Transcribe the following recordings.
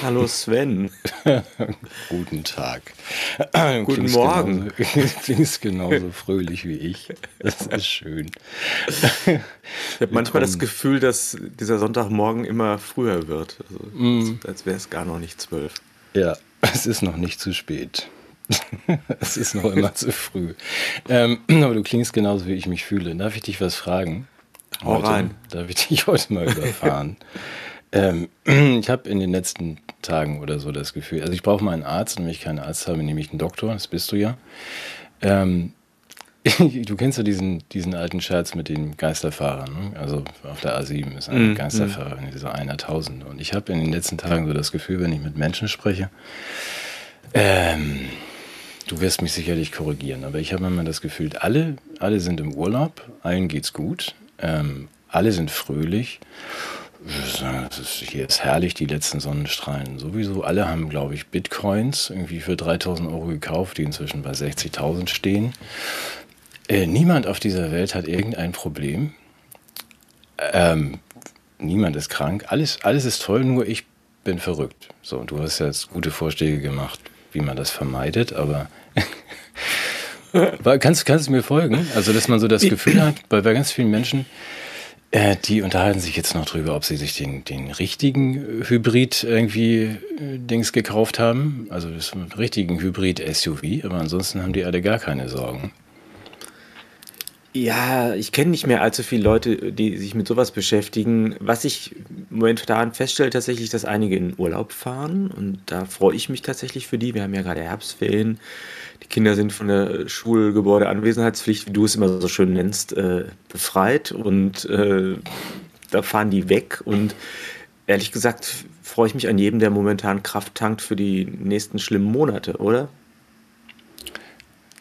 Hallo Sven. Guten Tag. Guten klingst Morgen. Genauso, klingst genauso fröhlich wie ich. Das ist schön. Ich habe manchmal das Gefühl, dass dieser Sonntagmorgen immer früher wird. Also, mm. Als wäre es gar noch nicht zwölf. Ja, es ist noch nicht zu spät. es ist noch immer zu früh. Ähm, aber du klingst genauso, wie ich mich fühle. Darf ich dich was fragen? Hau rein. Darf ich dich heute mal überfahren? Ähm, ich habe in den letzten Tagen oder so das Gefühl, also ich brauche mal einen Arzt, und wenn ich keinen Arzt habe, nehme ich einen Doktor, das bist du ja. Ähm, du kennst ja diesen, diesen alten Scherz mit den Geisterfahrern, ne? also auf der A7 ist ein mm, Geisterfahrer, mm. dieser einer Tausend. Und ich habe in den letzten Tagen so das Gefühl, wenn ich mit Menschen spreche, ähm, du wirst mich sicherlich korrigieren, aber ich habe immer das Gefühl, alle, alle sind im Urlaub, allen geht's gut, ähm, alle sind fröhlich hier ist herrlich, die letzten Sonnenstrahlen. Sowieso alle haben, glaube ich, Bitcoins irgendwie für 3000 Euro gekauft, die inzwischen bei 60.000 stehen. Äh, niemand auf dieser Welt hat irgendein Problem. Ähm, niemand ist krank. Alles, alles ist toll, nur ich bin verrückt. So, und du hast jetzt gute Vorschläge gemacht, wie man das vermeidet, aber. kannst, kannst du mir folgen? Also, dass man so das Gefühl hat, bei, bei ganz vielen Menschen, äh, die unterhalten sich jetzt noch drüber, ob sie sich den, den richtigen Hybrid irgendwie äh, Dings gekauft haben. Also das richtigen Hybrid-SUV, aber ansonsten haben die alle gar keine Sorgen. Ja, ich kenne nicht mehr allzu viele Leute, die sich mit sowas beschäftigen. Was ich momentan feststelle, tatsächlich, dass einige in Urlaub fahren und da freue ich mich tatsächlich für die. Wir haben ja gerade Herbstferien. Die Kinder sind von der Schulgebäudeanwesenheitspflicht, wie du es immer so schön nennst, äh, befreit und äh, da fahren die weg und ehrlich gesagt freue ich mich an jedem, der momentan Kraft tankt für die nächsten schlimmen Monate, oder?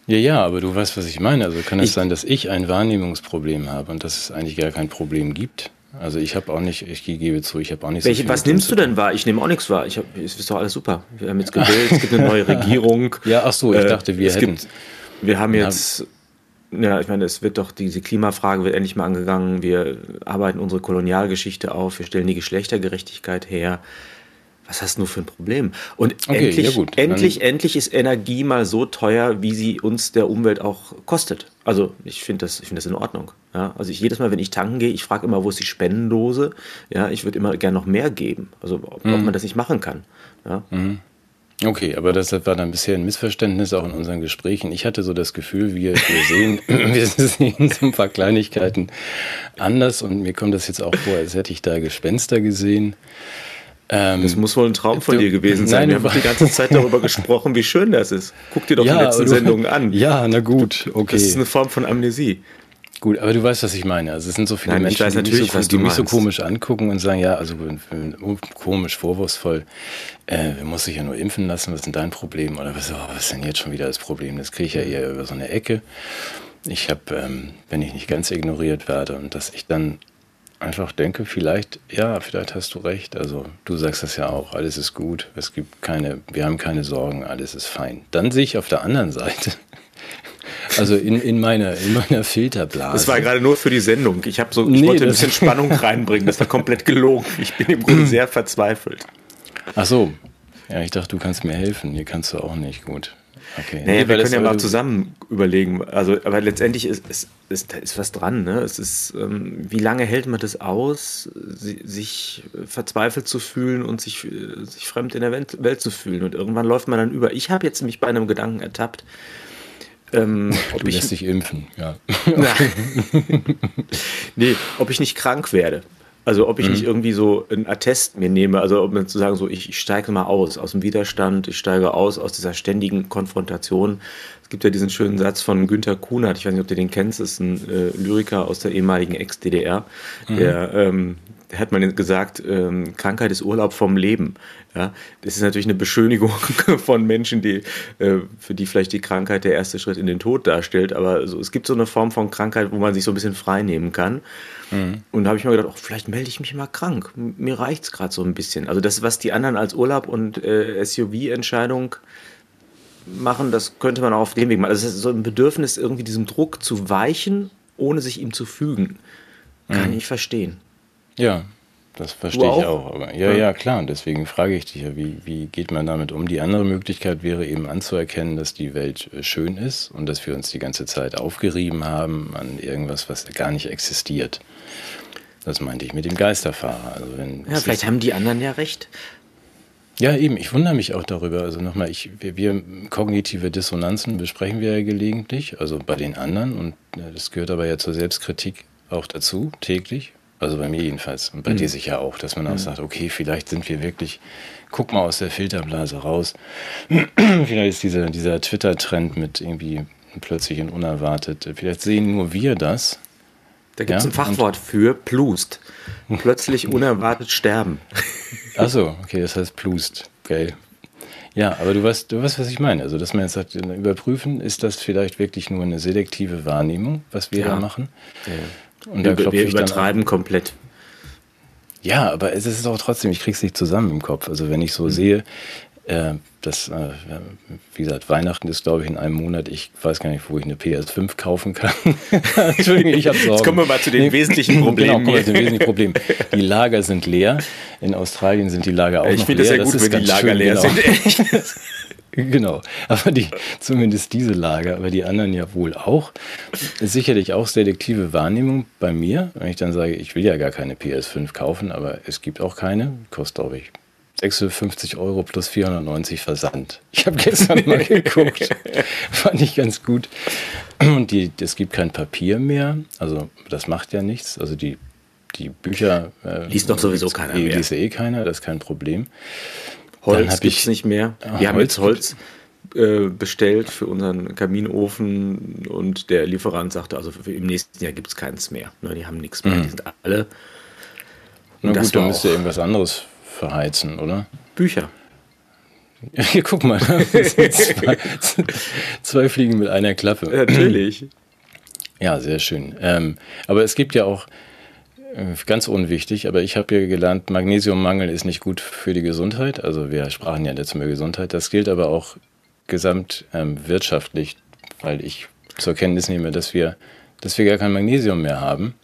Ja, ja, aber du weißt, was ich meine. Also kann es sein, dass ich ein Wahrnehmungsproblem habe und dass es eigentlich gar kein Problem gibt? Also ich habe auch nicht, ich gebe zu, ich habe auch nicht Welche, so Was nimmst du denn wahr? Ich nehme auch nichts wahr. Ich hab, es ist doch alles super. Wir haben jetzt gewählt, es gibt eine neue Regierung. Ja, ach so, ich äh, dachte, wir hätten. Gibt, wir haben jetzt, ja, ich meine, es wird doch, diese Klimafrage wird endlich mal angegangen. Wir arbeiten unsere Kolonialgeschichte auf, wir stellen die Geschlechtergerechtigkeit her was hast du für ein Problem? Und okay, endlich, ja gut, endlich, endlich ist Energie mal so teuer, wie sie uns der Umwelt auch kostet. Also ich finde das, find das in Ordnung. Ja? Also ich, jedes Mal, wenn ich tanken gehe, ich frage immer, wo ist die Spendendose? Ja, ich würde immer gerne noch mehr geben. Also ob, mhm. ob, man das nicht machen kann. Ja? Mhm. Okay, aber das war dann bisher ein Missverständnis auch in unseren Gesprächen. Ich hatte so das Gefühl, wir, wir, sehen, wir sehen so ein paar Kleinigkeiten anders und mir kommt das jetzt auch vor, als hätte ich da Gespenster gesehen. Ähm, das muss wohl ein Traum von du, dir gewesen sein. Nein, Wir haben die ganze Zeit darüber gesprochen, wie schön das ist. Guck dir doch ja, die letzten du, Sendungen an. Ja, na gut, okay. Das ist eine Form von Amnesie. Gut, aber du weißt, was ich meine. Also es sind so viele Nein, Menschen, die, mich so, die mich so, komisch angucken und sagen, ja, also komisch, vorwurfsvoll, äh, muss sich ja nur impfen lassen, was ist denn dein Problem? Oder was, oh, was ist denn jetzt schon wieder das Problem? Das kriege ich ja eher über so eine Ecke. Ich habe, ähm, wenn ich nicht ganz ignoriert werde und dass ich dann einfach denke, vielleicht, ja, vielleicht hast du recht. Also du sagst das ja auch, alles ist gut, es gibt keine, wir haben keine Sorgen, alles ist fein. Dann sehe ich auf der anderen Seite, also in, in, meiner, in meiner Filterblase. Das war gerade nur für die Sendung. Ich, so, ich nee, wollte ein bisschen Spannung reinbringen, das war komplett gelogen. Ich bin im Grunde sehr verzweifelt. Ach so, ja, ich dachte, du kannst mir helfen. Hier kannst du auch nicht. Gut. Okay. Nee, nee wir können ja mal zusammen überlegen. Also, aber letztendlich ist, ist, ist, ist was dran. Ne? Es ist, ähm, wie lange hält man das aus, sich verzweifelt zu fühlen und sich, sich fremd in der Welt, Welt zu fühlen? Und irgendwann läuft man dann über. Ich habe jetzt mich bei einem Gedanken ertappt. Ähm, ob du ich, lässt dich impfen, ja. nee, ob ich nicht krank werde. Also ob ich mhm. nicht irgendwie so ein Attest mir nehme, also um zu sagen, so ich, steige mal aus, aus dem Widerstand, ich steige aus aus dieser ständigen Konfrontation. Es gibt ja diesen schönen Satz von Günter Kunert, ich weiß nicht, ob du den kennst, das ist ein äh, Lyriker aus der ehemaligen Ex-DDR, mhm. der ähm, hat man gesagt, ähm, Krankheit ist Urlaub vom Leben. Ja, das ist natürlich eine Beschönigung von Menschen, die, äh, für die vielleicht die Krankheit der erste Schritt in den Tod darstellt. Aber so, es gibt so eine Form von Krankheit, wo man sich so ein bisschen frei nehmen kann. Mhm. Und da habe ich mir gedacht, oh, vielleicht melde ich mich mal krank. Mir reicht es gerade so ein bisschen. Also das, was die anderen als Urlaub und äh, SUV-Entscheidung machen, das könnte man auch auf dem Weg machen. Also es ist so ein Bedürfnis, irgendwie diesem Druck zu weichen, ohne sich ihm zu fügen. Kann mhm. ich verstehen. Ja, Das verstehe ich auch. Aber, ja, ja, klar. Und deswegen frage ich dich ja, wie, wie geht man damit um? Die andere Möglichkeit wäre eben anzuerkennen, dass die Welt äh, schön ist und dass wir uns die ganze Zeit aufgerieben haben an irgendwas, was gar nicht existiert. Das meinte ich mit dem Geisterfahrer. Also wenn ja, vielleicht haben die anderen ja recht. Ja, eben, ich wundere mich auch darüber. Also nochmal, ich, wir, wir, kognitive Dissonanzen besprechen wir ja gelegentlich, also bei den anderen. Und äh, das gehört aber ja zur Selbstkritik auch dazu, täglich. Also bei mir jedenfalls und bei mhm. dir sicher auch, dass man auch mhm. sagt, okay, vielleicht sind wir wirklich, guck mal aus der Filterblase raus. vielleicht ist dieser, dieser Twitter-Trend mit irgendwie plötzlich und unerwartet, vielleicht sehen nur wir das. Da gibt es ja? ein Fachwort und für Plust. Plötzlich unerwartet sterben. Achso, okay, das heißt Plust. Geil. Ja, aber du weißt, du weißt, was ich meine. Also, dass man jetzt sagt, überprüfen, ist das vielleicht wirklich nur eine selektive Wahrnehmung, was wir ja. da machen? Ja. Und wir, da wir übertreiben komplett. Ja, aber es ist auch trotzdem, ich krieg's nicht zusammen im Kopf. Also wenn ich so mhm. sehe, äh, das, äh, wie gesagt, Weihnachten ist, glaube ich, in einem Monat. Ich weiß gar nicht, wo ich eine PS5 kaufen kann. Entschuldigung, ich habe Sorgen. Jetzt kommen wir mal zu den wesentlichen genau, Problemen. Genau, kommen wir zu den wesentlichen Problemen. Die Lager sind leer. In Australien sind die Lager auch ich noch leer. Ich finde es ja gut, wenn die Lager schön, leer genau. sind. Genau, aber die, zumindest diese Lager, aber die anderen ja wohl auch. Ist sicherlich auch selektive Wahrnehmung bei mir, wenn ich dann sage, ich will ja gar keine PS5 kaufen, aber es gibt auch keine, kostet glaube ich 56 Euro plus 490 Versand. Ich habe gestern mal geguckt, fand ich ganz gut. Und die, es gibt kein Papier mehr, also das macht ja nichts. Also die, die Bücher. Äh, liest doch sowieso keiner mehr. Liest eh keiner, das ist kein Problem. Holz gibt es nicht mehr. Ah, Wir haben jetzt Holz äh, bestellt für unseren Kaminofen und der Lieferant sagte, also für, im nächsten Jahr gibt es keins mehr. Ne, die haben nichts mehr, mhm. die sind alle. Na gut, dann müsst ihr irgendwas anderes verheizen, oder? Bücher. Ja, guck mal, zwei, zwei, Fliegen mit einer Klappe. Natürlich. Ja, sehr schön. Ähm, aber es gibt ja auch, ganz unwichtig, aber ich habe ja gelernt, Magnesiummangel ist nicht gut für die Gesundheit. Also wir sprachen ja letztes Mal Gesundheit. Das gilt aber auch gesamtwirtschaftlich, ähm, weil ich zur Kenntnis nehme, dass wir, dass wir gar kein Magnesium mehr haben.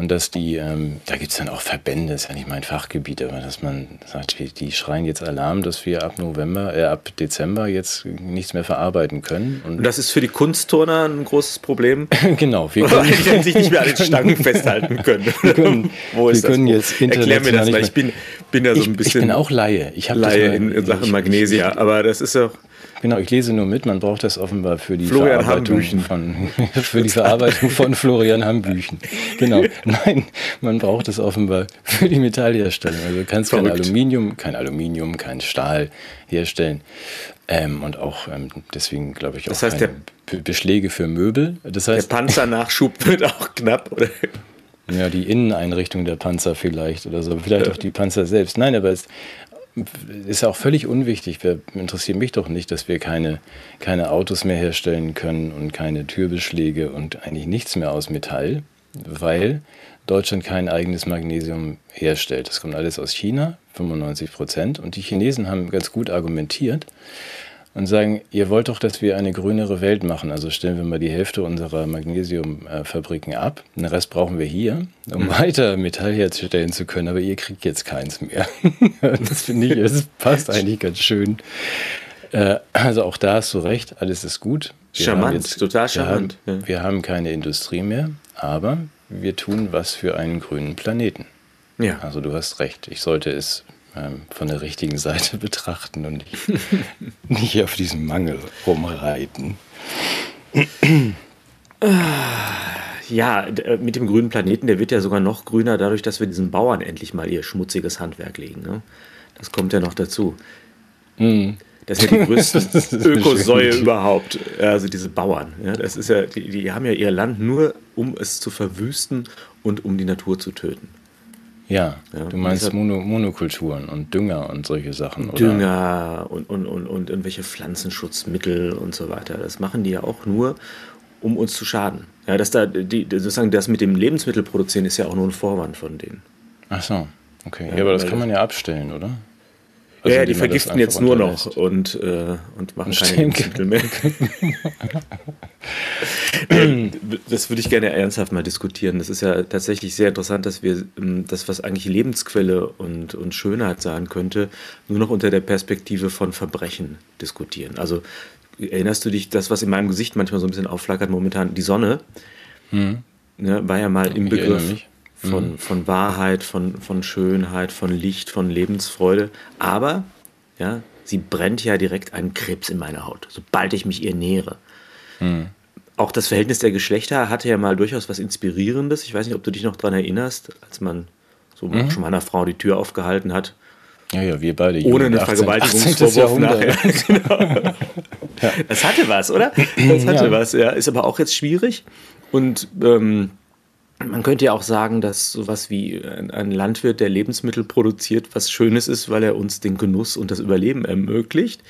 Und dass die, ähm, da gibt es dann auch Verbände, ist ja nicht mein Fachgebiet, aber dass man sagt, die schreien jetzt Alarm, dass wir ab November, äh, ab Dezember jetzt nichts mehr verarbeiten können. Und, Und das ist für die Kunstturner ein großes Problem. genau. Wir können, die sich nicht mehr an den Stangen festhalten können. Wir können, Wo ist wir können jetzt Erklär mir das, weil ich bin, bin ja so ein bisschen. Ich bin auch Laie. Ich Laie in, in Sachen Magnesia, aber das ist ja. Genau, ich lese nur mit, man braucht das offenbar für die Florian Verarbeitung von für die Verarbeitung von Florian Hambüchen. Genau. Nein, man braucht es offenbar für die Metallherstellung. Also du kannst Verrückt. kein Aluminium, kein Aluminium, kein Stahl herstellen. Ähm, und auch ähm, deswegen glaube ich auch das heißt, keine der, Beschläge für Möbel. Das heißt, der Panzernachschub wird auch knapp, oder? Ja, die Inneneinrichtung der Panzer vielleicht oder so, vielleicht auch die Panzer selbst. Nein, aber es, ist auch völlig unwichtig. interessiert mich doch nicht, dass wir keine, keine Autos mehr herstellen können und keine Türbeschläge und eigentlich nichts mehr aus Metall, weil Deutschland kein eigenes Magnesium herstellt. Das kommt alles aus China, 95 Prozent. Und die Chinesen haben ganz gut argumentiert, und sagen, ihr wollt doch, dass wir eine grünere Welt machen. Also stellen wir mal die Hälfte unserer Magnesiumfabriken ab. Den Rest brauchen wir hier, um mhm. weiter Metall herstellen zu können. Aber ihr kriegt jetzt keins mehr. das finde ich, das passt eigentlich ganz schön. Äh, also auch da hast du recht, alles ist gut. Wir charmant, jetzt, total charmant. Wir haben, wir haben keine Industrie mehr, aber wir tun was für einen grünen Planeten. Ja. Also du hast recht. Ich sollte es von der richtigen Seite betrachten und nicht, nicht auf diesen Mangel rumreiten. Ja, äh, mit dem grünen Planeten, der wird ja sogar noch grüner dadurch, dass wir diesen Bauern endlich mal ihr schmutziges Handwerk legen. Ne? Das kommt ja noch dazu. Mhm. Das ist ja die größte Ökosäue überhaupt. Also diese Bauern. Ja, das ist ja, die, die haben ja ihr Land nur, um es zu verwüsten und um die Natur zu töten. Ja, ja du meinst Mono, Monokulturen und Dünger und solche Sachen, Dünger und, und, und, und irgendwelche Pflanzenschutzmittel und so weiter. Das machen die ja auch nur, um uns zu schaden. Ja, dass da die, sozusagen das mit dem Lebensmittelproduzieren ist ja auch nur ein Vorwand von denen. Ach so, okay. Ja, ja aber das kann man ja abstellen, oder? Also ja, die vergiften jetzt nur noch und, äh, und machen keine Lebensmittel mehr. das würde ich gerne ernsthaft mal diskutieren. Das ist ja tatsächlich sehr interessant, dass wir ähm, das, was eigentlich Lebensquelle und, und Schönheit sein könnte, nur noch unter der Perspektive von Verbrechen diskutieren. Also erinnerst du dich, das, was in meinem Gesicht manchmal so ein bisschen aufflackert momentan, die Sonne, hm. ne, war ja mal im ich Begriff von, mhm. von Wahrheit, von, von Schönheit, von Licht, von Lebensfreude. Aber ja, sie brennt ja direkt einen Krebs in meiner Haut, sobald ich mich ihr nähere. Mhm. Auch das Verhältnis der Geschlechter hatte ja mal durchaus was Inspirierendes. Ich weiß nicht, ob du dich noch daran erinnerst, als man so mhm. schon mal einer Frau die Tür aufgehalten hat. Ja, ja, wir beide. Ohne einen Vergewaltigungsvorwurf nachher. genau. ja. Das hatte was, oder? Das hatte ja. was, ja. Ist aber auch jetzt schwierig. Und ähm, man könnte ja auch sagen, dass sowas wie ein Landwirt, der Lebensmittel produziert, was Schönes ist, weil er uns den Genuss und das Überleben ermöglicht.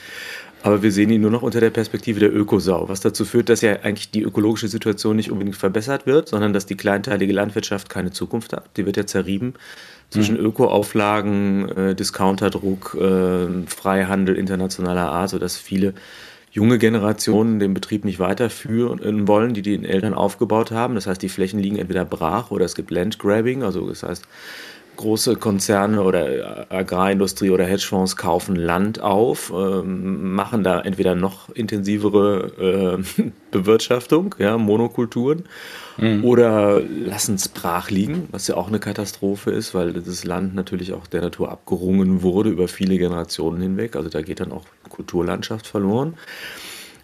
Aber wir sehen ihn nur noch unter der Perspektive der Ökosau, was dazu führt, dass ja eigentlich die ökologische Situation nicht unbedingt verbessert wird, sondern dass die kleinteilige Landwirtschaft keine Zukunft hat. Die wird ja zerrieben zwischen mhm. Öko-Auflagen, äh, Discounterdruck, äh, Freihandel internationaler Art, sodass viele junge Generationen den Betrieb nicht weiterführen wollen, die die Eltern aufgebaut haben. Das heißt, die Flächen liegen entweder brach oder es gibt Landgrabbing, also das heißt, große Konzerne oder Agrarindustrie oder Hedgefonds kaufen Land auf, äh, machen da entweder noch intensivere äh, Bewirtschaftung, ja, Monokulturen, mhm. oder lassen es brach liegen, was ja auch eine Katastrophe ist, weil das Land natürlich auch der Natur abgerungen wurde über viele Generationen hinweg. Also da geht dann auch Kulturlandschaft verloren.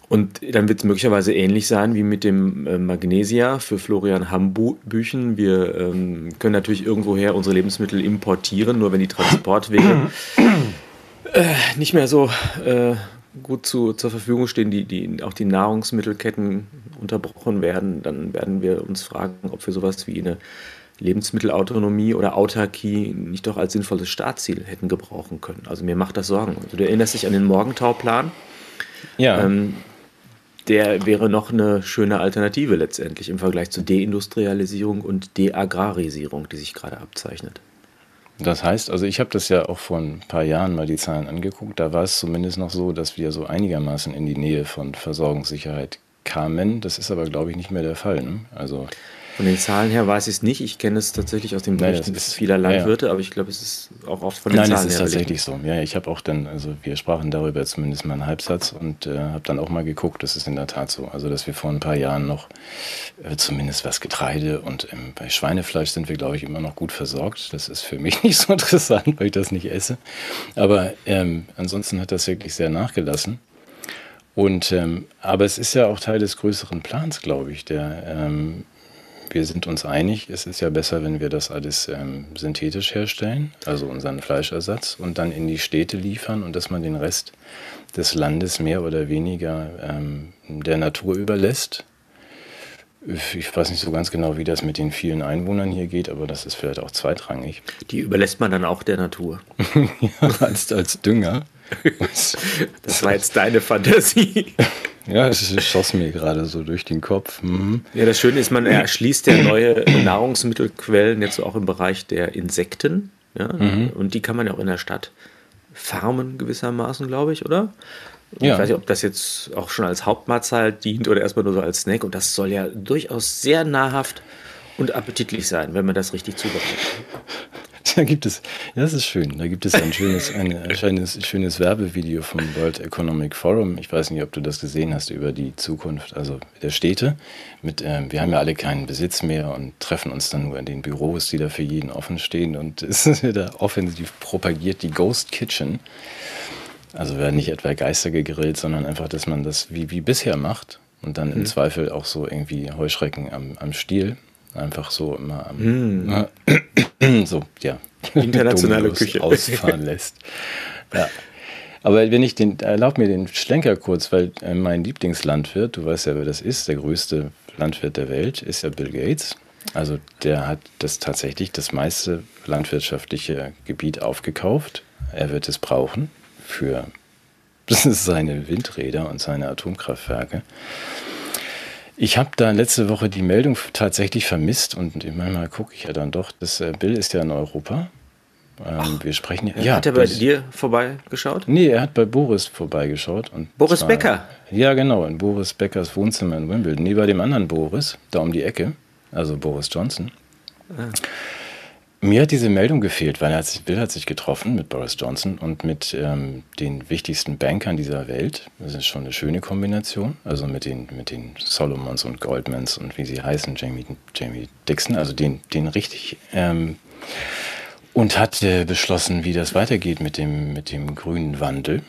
Und dann wird es möglicherweise ähnlich sein wie mit dem äh, Magnesia für Florian Hambüchen. Wir ähm, können natürlich irgendwoher unsere Lebensmittel importieren, nur wenn die Transportwege äh, nicht mehr so äh, gut zu, zur Verfügung stehen, die, die, auch die Nahrungsmittelketten unterbrochen werden, dann werden wir uns fragen, ob wir sowas wie eine Lebensmittelautonomie oder Autarkie nicht doch als sinnvolles Startziel hätten gebrauchen können. Also mir macht das Sorgen. Also du erinnerst dich an den Morgentauplan? Ja. Ähm, der wäre noch eine schöne Alternative letztendlich im Vergleich zur Deindustrialisierung und Deagrarisierung, die sich gerade abzeichnet. Das heißt, also ich habe das ja auch vor ein paar Jahren mal die Zahlen angeguckt. Da war es zumindest noch so, dass wir so einigermaßen in die Nähe von Versorgungssicherheit kamen. Das ist aber, glaube ich, nicht mehr der Fall. Ne? Also von den Zahlen her weiß ich es nicht. Ich kenne es tatsächlich aus den Berichten vieler Landwirte, ja, ja. aber ich glaube, es ist auch oft von den Nein, Zahlen her. Nein, es ist tatsächlich so. Ja, ich habe auch dann, also wir sprachen darüber zumindest mal einen Halbsatz und äh, habe dann auch mal geguckt, das ist in der Tat so. Also, dass wir vor ein paar Jahren noch äh, zumindest was Getreide und ähm, bei Schweinefleisch sind wir, glaube ich, immer noch gut versorgt. Das ist für mich nicht so interessant, weil ich das nicht esse. Aber ähm, ansonsten hat das wirklich sehr nachgelassen. Und ähm, aber es ist ja auch Teil des größeren Plans, glaube ich, der ähm, wir sind uns einig, es ist ja besser, wenn wir das alles ähm, synthetisch herstellen, also unseren Fleischersatz, und dann in die Städte liefern und dass man den Rest des Landes mehr oder weniger ähm, der Natur überlässt. Ich weiß nicht so ganz genau, wie das mit den vielen Einwohnern hier geht, aber das ist vielleicht auch zweitrangig. Die überlässt man dann auch der Natur. ja, als, als Dünger. das war jetzt deine Fantasie. Ja, es schoss mir gerade so durch den Kopf. Mhm. Ja, das Schöne ist, man erschließt ja neue Nahrungsmittelquellen jetzt auch im Bereich der Insekten. Ja? Mhm. Und die kann man ja auch in der Stadt farmen gewissermaßen, glaube ich, oder? Ja. Ich weiß nicht, ob das jetzt auch schon als Hauptmahlzeit dient oder erstmal nur so als Snack. Und das soll ja durchaus sehr nahrhaft und appetitlich sein, wenn man das richtig zubereitet. Da gibt es, ja, das ist schön. Da gibt es ein schönes, ein, ein schönes Werbevideo vom World Economic Forum. Ich weiß nicht, ob du das gesehen hast über die Zukunft, also der Städte. Mit, äh, wir haben ja alle keinen Besitz mehr und treffen uns dann nur in den Büros, die da für jeden offen stehen. Und es wird da offensiv propagiert, die Ghost Kitchen. Also werden nicht etwa Geister gegrillt, sondern einfach, dass man das wie, wie bisher macht und dann im mhm. Zweifel auch so irgendwie Heuschrecken am, am Stiel einfach so immer am, mm. so, ja, internationale Küche ausfahren lässt. Ja. Aber wenn ich den, erlaub mir den Schlenker kurz, weil äh, mein Lieblingslandwirt, du weißt ja, wer das ist, der größte Landwirt der Welt, ist ja Bill Gates. Also der hat das tatsächlich das meiste landwirtschaftliche Gebiet aufgekauft. Er wird es brauchen für seine Windräder und seine Atomkraftwerke. Ich habe da letzte Woche die Meldung tatsächlich vermisst und manchmal gucke ich ja dann doch, das äh, Bill ist ja in Europa Ähm, wir sprechen ja. Hat er bei dir vorbeigeschaut? Nee, er hat bei Boris vorbeigeschaut. Und Boris zwar, Becker? Ja, genau, in Boris Beckers Wohnzimmer in Wimbledon. Nee, bei dem anderen Boris, da um die Ecke, also Boris Johnson. Ah. Mir hat diese Meldung gefehlt, weil er hat sich, Bill hat sich getroffen mit Boris Johnson und mit ähm, den wichtigsten Bankern dieser Welt. Das ist schon eine schöne Kombination. Also mit den, mit den Solomons und Goldmans und wie sie heißen, Jamie, Jamie Dixon, also den, den richtig. Ähm, und hat äh, beschlossen, wie das weitergeht mit dem, mit dem grünen Wandel.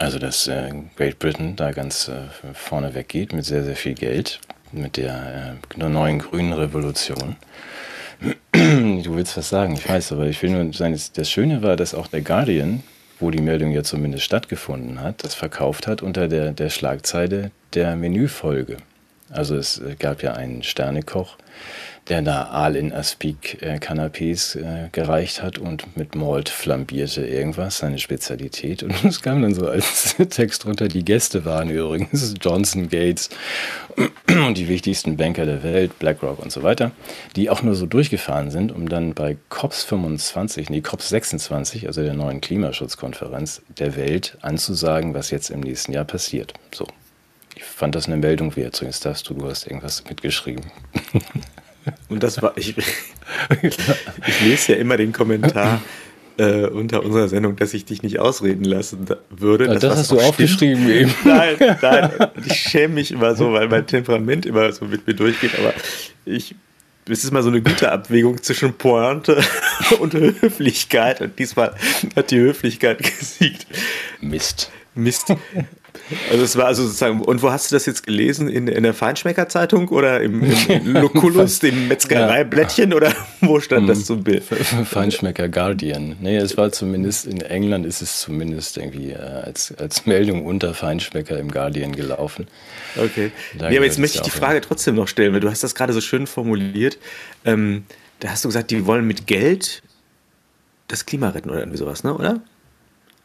Also, dass äh, Great Britain da ganz äh, vorne weggeht mit sehr, sehr viel Geld, mit der äh, neuen grünen Revolution. Du willst was sagen, ich weiß, aber ich will nur sagen, das Schöne war, dass auch der Guardian, wo die Meldung ja zumindest stattgefunden hat, das verkauft hat unter der, der Schlagzeile der Menüfolge. Also es gab ja einen Sternekoch, der da Aal in Aspik äh, Canapés äh, gereicht hat und mit Malt flambierte irgendwas, seine Spezialität. Und es kam dann so als Text drunter, die Gäste waren übrigens Johnson Gates und die wichtigsten Banker der Welt, BlackRock und so weiter, die auch nur so durchgefahren sind, um dann bei COPS 25, nee, COPS 26, also der neuen Klimaschutzkonferenz der Welt, anzusagen, was jetzt im nächsten Jahr passiert. So. Ich fand das eine Meldung wert. So, jetzt darfst du, du hast irgendwas mitgeschrieben. Und das war, ich, ich lese ja immer den Kommentar äh, unter unserer Sendung, dass ich dich nicht ausreden lassen würde. Ja, das, das hast du aufgeschrieben stimmt. eben. Nein, nein, ich schäme mich immer so, weil mein Temperament immer so mit mir durchgeht, aber ich es ist mal so eine gute Abwägung zwischen Pointe und Höflichkeit. Und diesmal hat die Höflichkeit gesiegt. Mist. Mist. Also es war also sozusagen, und wo hast du das jetzt gelesen? In, in der Feinschmecker-Zeitung oder im, im Lucullus, dem Metzgereiblättchen oder wo stand das zum Bild? Feinschmecker Guardian. Nee, es war zumindest, in England ist es zumindest irgendwie äh, als, als Meldung unter Feinschmecker im Guardian gelaufen. Okay. nee, aber jetzt möchte ich die Frage trotzdem noch stellen, weil du hast das gerade so schön formuliert. Ähm, da hast du gesagt, die wollen mit Geld das Klima retten oder irgendwie sowas, ne? oder?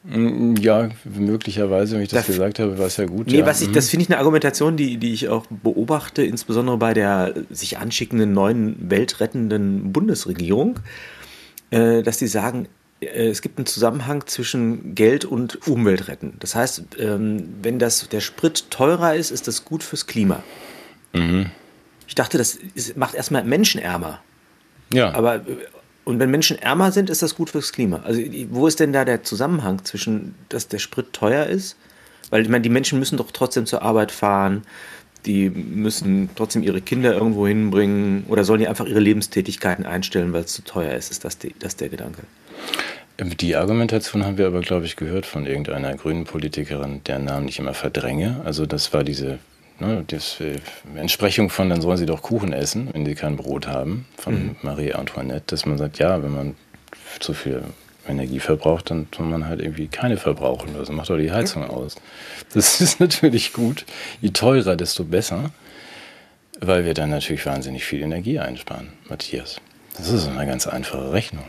Mm, ja, möglicherweise, wenn ich das, das gesagt habe, war es ja gut. Nee, ja. was ich, das mhm. finde ich eine Argumentation, die, die ich auch beobachte, insbesondere bei der sich anschickenden neuen weltrettenden Bundesregierung, äh, dass die sagen, äh, es gibt einen Zusammenhang zwischen Geld und Umweltretten. Das heißt, ähm, wenn das, der Sprit teurer ist, ist das gut fürs Klima. Mhm. Ich dachte, das ist, macht erstmal Menschen ärmer. Ja. Aber und wenn Menschen ärmer sind, ist das gut fürs Klima. Also wo ist denn da der Zusammenhang zwischen, dass der Sprit teuer ist? Weil ich meine, die Menschen müssen doch trotzdem zur Arbeit fahren, die müssen trotzdem ihre Kinder irgendwo hinbringen oder sollen die einfach ihre Lebenstätigkeiten einstellen, weil es zu teuer ist? Ist das, die, das der Gedanke? Die Argumentation haben wir aber, glaube ich, gehört von irgendeiner grünen Politikerin, deren Namen ich immer verdränge. Also das war diese Ne, das, äh, Entsprechung von, dann sollen sie doch Kuchen essen, wenn sie kein Brot haben, von mhm. Marie Antoinette, dass man sagt, ja, wenn man zu viel Energie verbraucht, dann soll man halt irgendwie keine verbrauchen. Also macht doch die Heizung aus. Das ist natürlich gut. Je teurer, desto besser, weil wir dann natürlich wahnsinnig viel Energie einsparen, Matthias. Das ist eine ganz einfache Rechnung.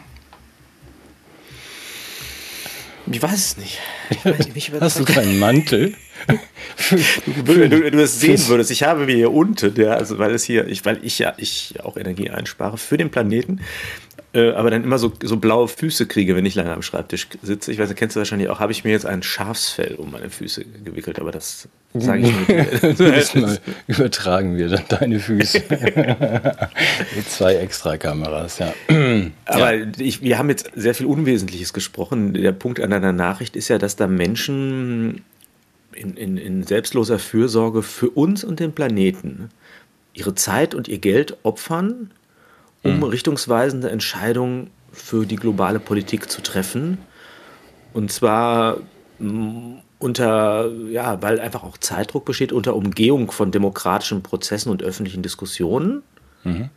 Ich weiß es nicht. Ich nicht Hast du keinen Mantel? Wenn du, du das sehen würdest, ich habe mir hier unten, ja, also weil es hier, ich, weil ich ja ich auch Energie einspare für den Planeten, äh, aber dann immer so, so blaue Füße kriege, wenn ich lange am Schreibtisch sitze. Ich weiß, du kennst du wahrscheinlich auch, habe ich mir jetzt ein Schafsfell um meine Füße gewickelt, aber das sage ich nicht. mal übertragen wir dann deine Füße. Mit zwei extra Kameras, ja. Aber ja. Ich, wir haben jetzt sehr viel Unwesentliches gesprochen. Der Punkt an deiner Nachricht ist ja, dass da Menschen in, in, in selbstloser Fürsorge für uns und den Planeten ihre Zeit und ihr Geld opfern, um mhm. richtungsweisende Entscheidungen für die globale Politik zu treffen. Und zwar mm, unter, ja, weil einfach auch Zeitdruck besteht, unter Umgehung von demokratischen Prozessen und öffentlichen Diskussionen. Mhm.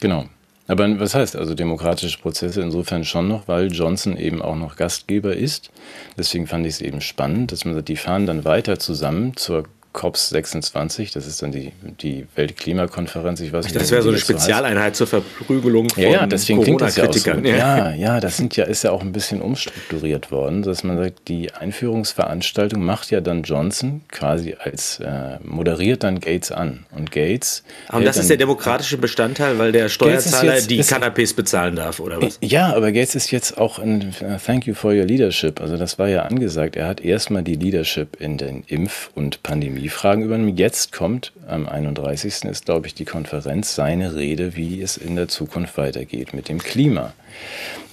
Genau. Aber was heißt also demokratische Prozesse insofern schon noch, weil Johnson eben auch noch Gastgeber ist. Deswegen fand ich es eben spannend, dass man sagt, die fahren dann weiter zusammen zur COPS 26, das ist dann die, die Weltklimakonferenz. Ich weiß nicht, das wäre so eine Spezialeinheit zur Verprügelung von ja, ja, deswegen klingt das ja auch so. Ja, ja, das sind ja, ist ja auch ein bisschen umstrukturiert worden, dass man sagt, die Einführungsveranstaltung macht ja dann Johnson quasi als äh, moderiert dann Gates an. Und Gates. Und das ist der demokratische Bestandteil, weil der Steuerzahler jetzt, die Canapés bezahlen darf, oder was? Ja, aber Gates ist jetzt auch ein Thank you for your leadership. Also das war ja angesagt. Er hat erstmal die Leadership in den Impf- und Pandemiefragen übernommen. Jetzt kommt am 31. ist, glaube ich, die Konferenz, seine Rede, wie es in der Zukunft weitergeht mit dem Klima.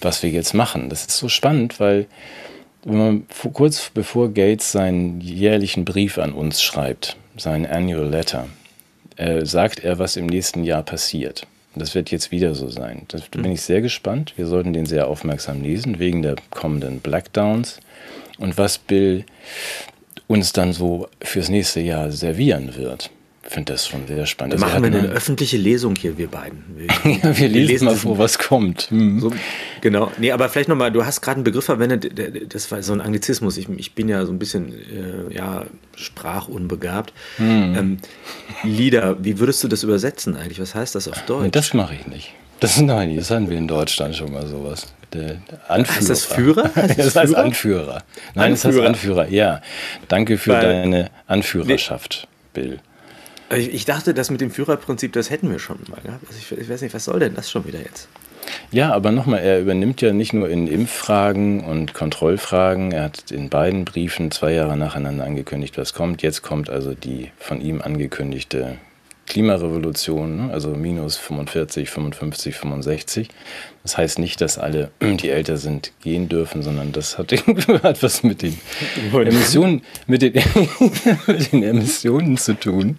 Was wir jetzt machen. Das ist so spannend, weil man kurz bevor Gates seinen jährlichen Brief an uns schreibt, sein Annual Letter, äh, sagt er, was im nächsten Jahr passiert. Das wird jetzt wieder so sein. Da bin ich sehr gespannt. Wir sollten den sehr aufmerksam lesen, wegen der kommenden Blackdowns und was Bill uns dann so fürs nächste Jahr servieren wird. Ich finde das schon sehr spannend. Dann also machen wir eine öffentliche Lesung hier, wir beiden. Wir, ja, wir, lesen, lesen mal vor, was kommt. Hm. So, genau. Nee, aber vielleicht nochmal, du hast gerade einen Begriff verwendet, das war so ein Anglizismus. Ich, ich bin ja so ein bisschen äh, ja, sprachunbegabt. Hm. Ähm, Lieder, wie würdest du das übersetzen eigentlich? Was heißt das auf Deutsch? Das mache ich nicht. Das, nein, das hatten wir in Deutschland schon mal sowas. Der Anführer. Heißt das Führer? Heißt das, das heißt Führer? Anführer. Nein, Anführer. das heißt Anführer, ja. Danke für Weil, deine Anführerschaft, nee. Bill. Ich dachte, das mit dem Führerprinzip, das hätten wir schon mal gehabt. Also ich, ich weiß nicht, was soll denn das schon wieder jetzt? Ja, aber nochmal, er übernimmt ja nicht nur in Impffragen und Kontrollfragen. Er hat in beiden Briefen zwei Jahre nacheinander angekündigt, was kommt. Jetzt kommt also die von ihm angekündigte Klimarevolution, ne? also minus 45, 55, 65. Das heißt nicht, dass alle, die älter sind, gehen dürfen, sondern das hat, hat was mit den Emissionen, mit den, mit den Emissionen zu tun.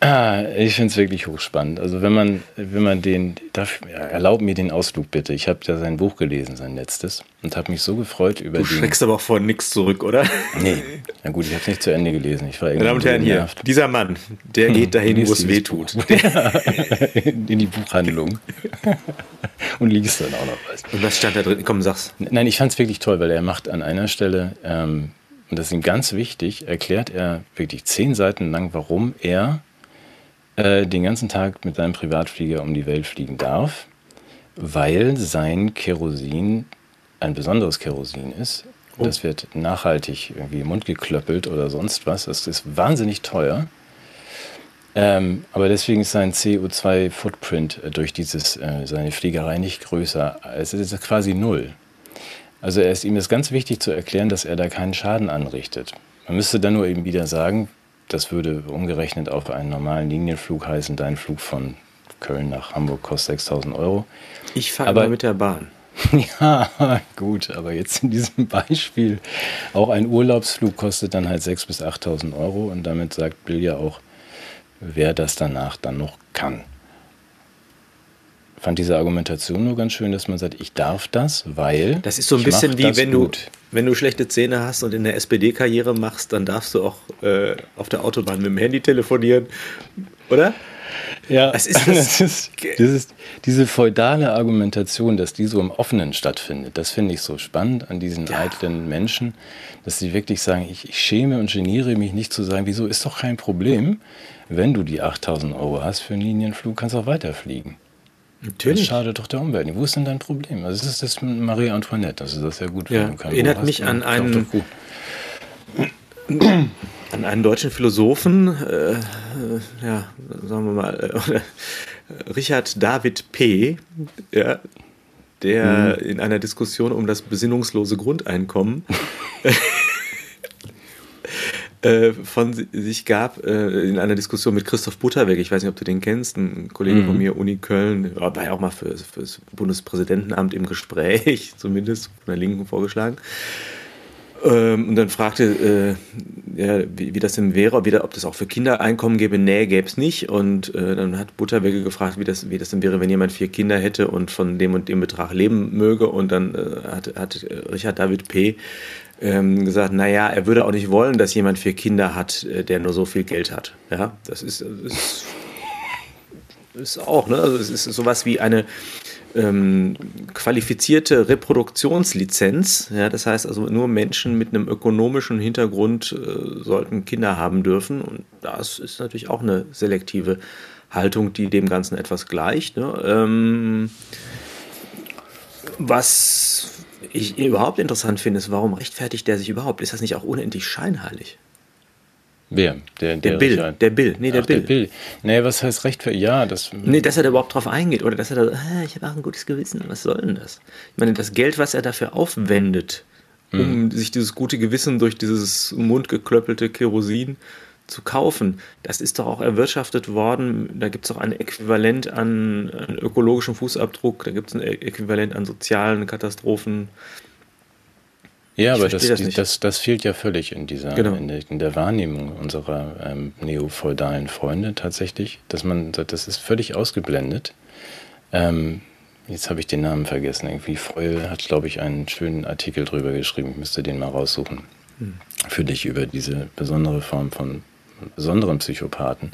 Ah, ich finde es wirklich hochspannend. Also wenn man, wenn man den, darf, erlaub mir den Ausflug bitte. Ich habe ja sein Buch gelesen, sein letztes, und habe mich so gefreut über du den. Du schreckst aber auch vor nichts zurück, oder? Nee, na gut, ich habe es nicht zu Ende gelesen. Ich war Meine Damen und Herren, hier, dieser Mann, der geht dahin, wo es weh tut. in die Buchhandlung. und liest dann auch noch was. Und was stand da drin? Komm, sag's. Nein, ich fand es wirklich toll, weil er macht an einer Stelle, ähm, und das ist ihm ganz wichtig, erklärt er wirklich zehn Seiten lang, warum er äh, den ganzen Tag mit seinem Privatflieger um die Welt fliegen darf, weil sein Kerosin ein besonderes Kerosin ist. Oh. Das wird nachhaltig irgendwie im Mund geklöppelt oder sonst was. Das ist wahnsinnig teuer. Ähm, aber deswegen ist sein CO2-Footprint äh, durch dieses, äh, seine Fliegerei nicht größer. Es ist quasi null. Also er ist, ihm ist ganz wichtig zu erklären, dass er da keinen Schaden anrichtet. Man müsste dann nur eben wieder sagen, das würde umgerechnet auf einen normalen Linienflug heißen, dein Flug von Köln nach Hamburg kostet 6000 Euro. Ich fahre aber mit der Bahn. Ja, gut, aber jetzt in diesem Beispiel, auch ein Urlaubsflug kostet dann halt 6.000 bis 8.000 Euro und damit sagt Bill ja auch, wer das danach dann noch kann. Fand diese Argumentation nur ganz schön, dass man sagt, ich darf das, weil. Das ist so ein bisschen wie wenn du, wenn du schlechte Zähne hast und in der SPD-Karriere machst, dann darfst du auch äh, auf der Autobahn mit dem Handy telefonieren, oder? Ja, das ist, das ist, das ist diese feudale Argumentation, dass die so im Offenen stattfindet. Das finde ich so spannend an diesen ja. eitlen Menschen, dass sie wirklich sagen, ich, ich, schäme und geniere mich nicht zu sagen, wieso ist doch kein Problem, wenn du die 8000 Euro hast für einen Linienflug, kannst du auch weiterfliegen. Natürlich. Das schadet doch der Umwelt. Wo ist denn dein Problem? Also das ist das mit Marie Antoinette, dass das ja gut ja, kann. Erinnert mich an einen, an einen deutschen Philosophen, äh, äh, ja, sagen wir mal, äh, Richard David P., ja, der mhm. in einer Diskussion um das besinnungslose Grundeinkommen äh, von sich gab äh, in einer Diskussion mit Christoph Butterweg. Ich weiß nicht, ob du den kennst, ein Kollege mhm. von mir, Uni Köln, war ja auch mal für, für das Bundespräsidentenamt im Gespräch, zumindest von der Linken vorgeschlagen. Ähm, und dann fragte, äh, ja, wie, wie, das denn wäre, ob, ob das auch für Kinder Einkommen gäbe. Nee, gäbe es nicht. Und äh, dann hat Butterwege gefragt, wie das, wie das denn wäre, wenn jemand vier Kinder hätte und von dem und dem Betrag leben möge. Und dann äh, hat, hat Richard David P. Ähm, gesagt, naja, er würde auch nicht wollen, dass jemand vier Kinder hat, äh, der nur so viel Geld hat. Ja, das ist, das ist ist auch, ne? Also es ist sowas wie eine ähm, qualifizierte Reproduktionslizenz. Ja, das heißt also, nur Menschen mit einem ökonomischen Hintergrund äh, sollten Kinder haben dürfen. Und das ist natürlich auch eine selektive Haltung, die dem Ganzen etwas gleicht. Ne? Ähm, was ich überhaupt interessant finde, ist, warum rechtfertigt der sich überhaupt? Ist das nicht auch unendlich scheinheilig? Wer? Der, der, der Bill. Richard. Der Bill. Nee, der Ach, Bill. Der Bill. Nee, was heißt Recht für. Ja, das. Nee, dass er da überhaupt drauf eingeht oder dass er da. Ah, ich habe auch ein gutes Gewissen. Was soll denn das? Ich meine, das Geld, was er dafür aufwendet, um mhm. sich dieses gute Gewissen durch dieses mundgeklöppelte Kerosin zu kaufen, das ist doch auch erwirtschaftet worden. Da gibt es auch ein Äquivalent an, an ökologischem Fußabdruck, da gibt es ein Äquivalent an sozialen Katastrophen. Ja, aber das, das, das, das, fehlt ja völlig in dieser genau. in, der, in, der, Wahrnehmung unserer ähm, neofeudalen Freunde tatsächlich, dass man das ist völlig ausgeblendet. Ähm, jetzt habe ich den Namen vergessen. Irgendwie Freul hat, glaube ich, einen schönen Artikel drüber geschrieben. Ich müsste den mal raussuchen. Hm. Für dich über diese besondere Form von besonderen Psychopathen,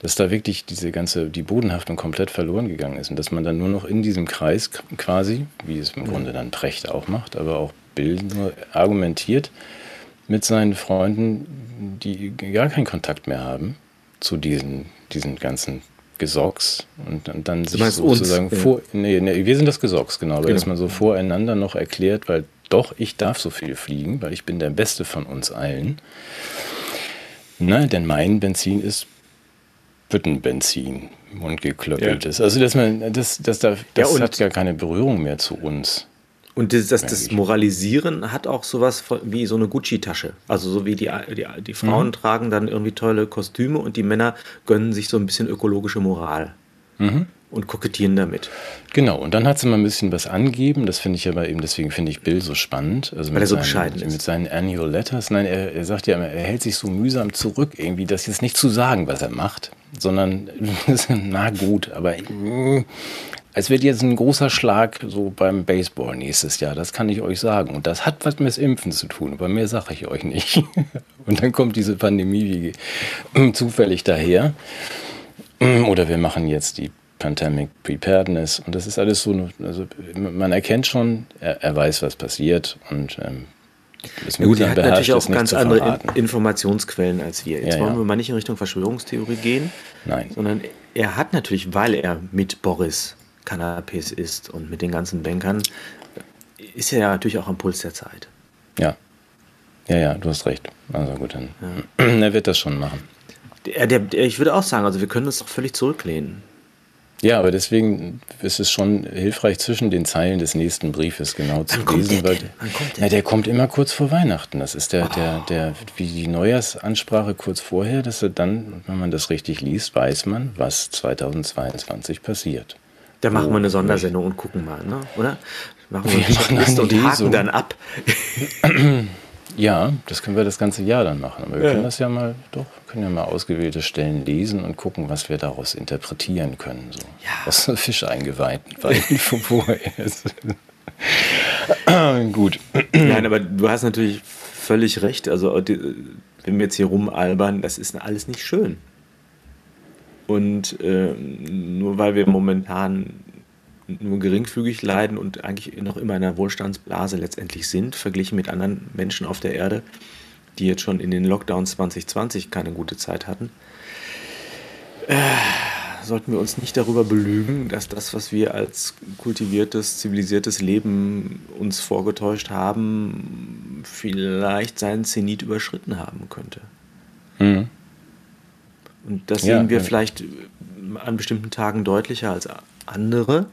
dass da wirklich diese ganze, die Bodenhaftung komplett verloren gegangen ist und dass man dann nur noch in diesem Kreis quasi, wie es im Grunde dann Precht auch macht, aber auch Bill nur argumentiert mit seinen Freunden, die gar keinen Kontakt mehr haben zu diesen, diesen ganzen Gesocks und, und dann sich sozusagen uns, vor. Nee, nee, wir sind das Gesocks, genau, aber genau. dass man so voreinander noch erklärt, weil doch, ich darf so viel fliegen, weil ich bin der Beste von uns allen. Ne, denn mein Benzin ist Büttenbenzin und geklöppeltes. Ja. Also dass man das, das, das, das ja, hat gar keine Berührung mehr zu uns. Und das, das, das, Moralisieren hat auch sowas wie so eine Gucci-Tasche. Also so wie die, die, die Frauen mhm. tragen dann irgendwie tolle Kostüme und die Männer gönnen sich so ein bisschen ökologische Moral. Mhm und kokettieren damit. Genau, und dann hat sie mal ein bisschen was angeben. Das finde ich aber eben, deswegen finde ich Bill so spannend. Also Weil er so bescheiden ist. Mit seinen Annual Letters. Nein, er, er sagt ja immer, er hält sich so mühsam zurück, irgendwie das jetzt nicht zu sagen, was er macht, sondern, na gut, aber mm, es wird jetzt ein großer Schlag so beim Baseball nächstes Jahr, das kann ich euch sagen. Und das hat was mit Impfen zu tun, aber mehr sage ich euch nicht. Und dann kommt diese Pandemie wie zufällig daher. Oder wir machen jetzt die Pandemic Preparedness. Und das ist alles so, also man erkennt schon, er, er weiß, was passiert und ähm, ist ja, gut, er hat natürlich auch ganz andere In Informationsquellen als wir. Jetzt ja, wollen ja. wir mal nicht in Richtung Verschwörungstheorie gehen, Nein. sondern er hat natürlich, weil er mit Boris Cannabis ist und mit den ganzen Bankern, ist er ja natürlich auch am Puls der Zeit. Ja. Ja, ja, du hast recht. Also gut, dann. Ja. er wird das schon machen. Der, der, ich würde auch sagen, also wir können uns doch völlig zurücklehnen. Ja, aber deswegen ist es schon hilfreich, zwischen den Zeilen des nächsten Briefes genau zu Wann lesen. Weil, Wann kommt der? Na, der kommt immer kurz vor Weihnachten. Das ist der, oh. der, der, wie die Neujahrsansprache kurz vorher, dass er dann, wenn man das richtig liest, weiß man, was 2022 passiert. Da machen wir eine Sondersendung und gucken mal, ne? oder? Machen wir, wir eine und haken dann ab. Ja, das können wir das ganze Jahr dann machen. Aber wir ja. können das ja mal, doch, können ja mal ausgewählte Stellen lesen und gucken, was wir daraus interpretieren können. So. Ja. Was Fisch eingeweihten von vorher ist. Gut. Nein, aber du hast natürlich völlig recht. Also, wenn wir jetzt hier rumalbern, das ist alles nicht schön. Und äh, nur weil wir momentan nur geringfügig leiden und eigentlich noch immer in einer Wohlstandsblase letztendlich sind, verglichen mit anderen Menschen auf der Erde, die jetzt schon in den Lockdowns 2020 keine gute Zeit hatten, äh, sollten wir uns nicht darüber belügen, dass das, was wir als kultiviertes, zivilisiertes Leben uns vorgetäuscht haben, vielleicht seinen Zenit überschritten haben könnte. Mhm. Und das ja, sehen wir ja. vielleicht an bestimmten Tagen deutlicher als andere.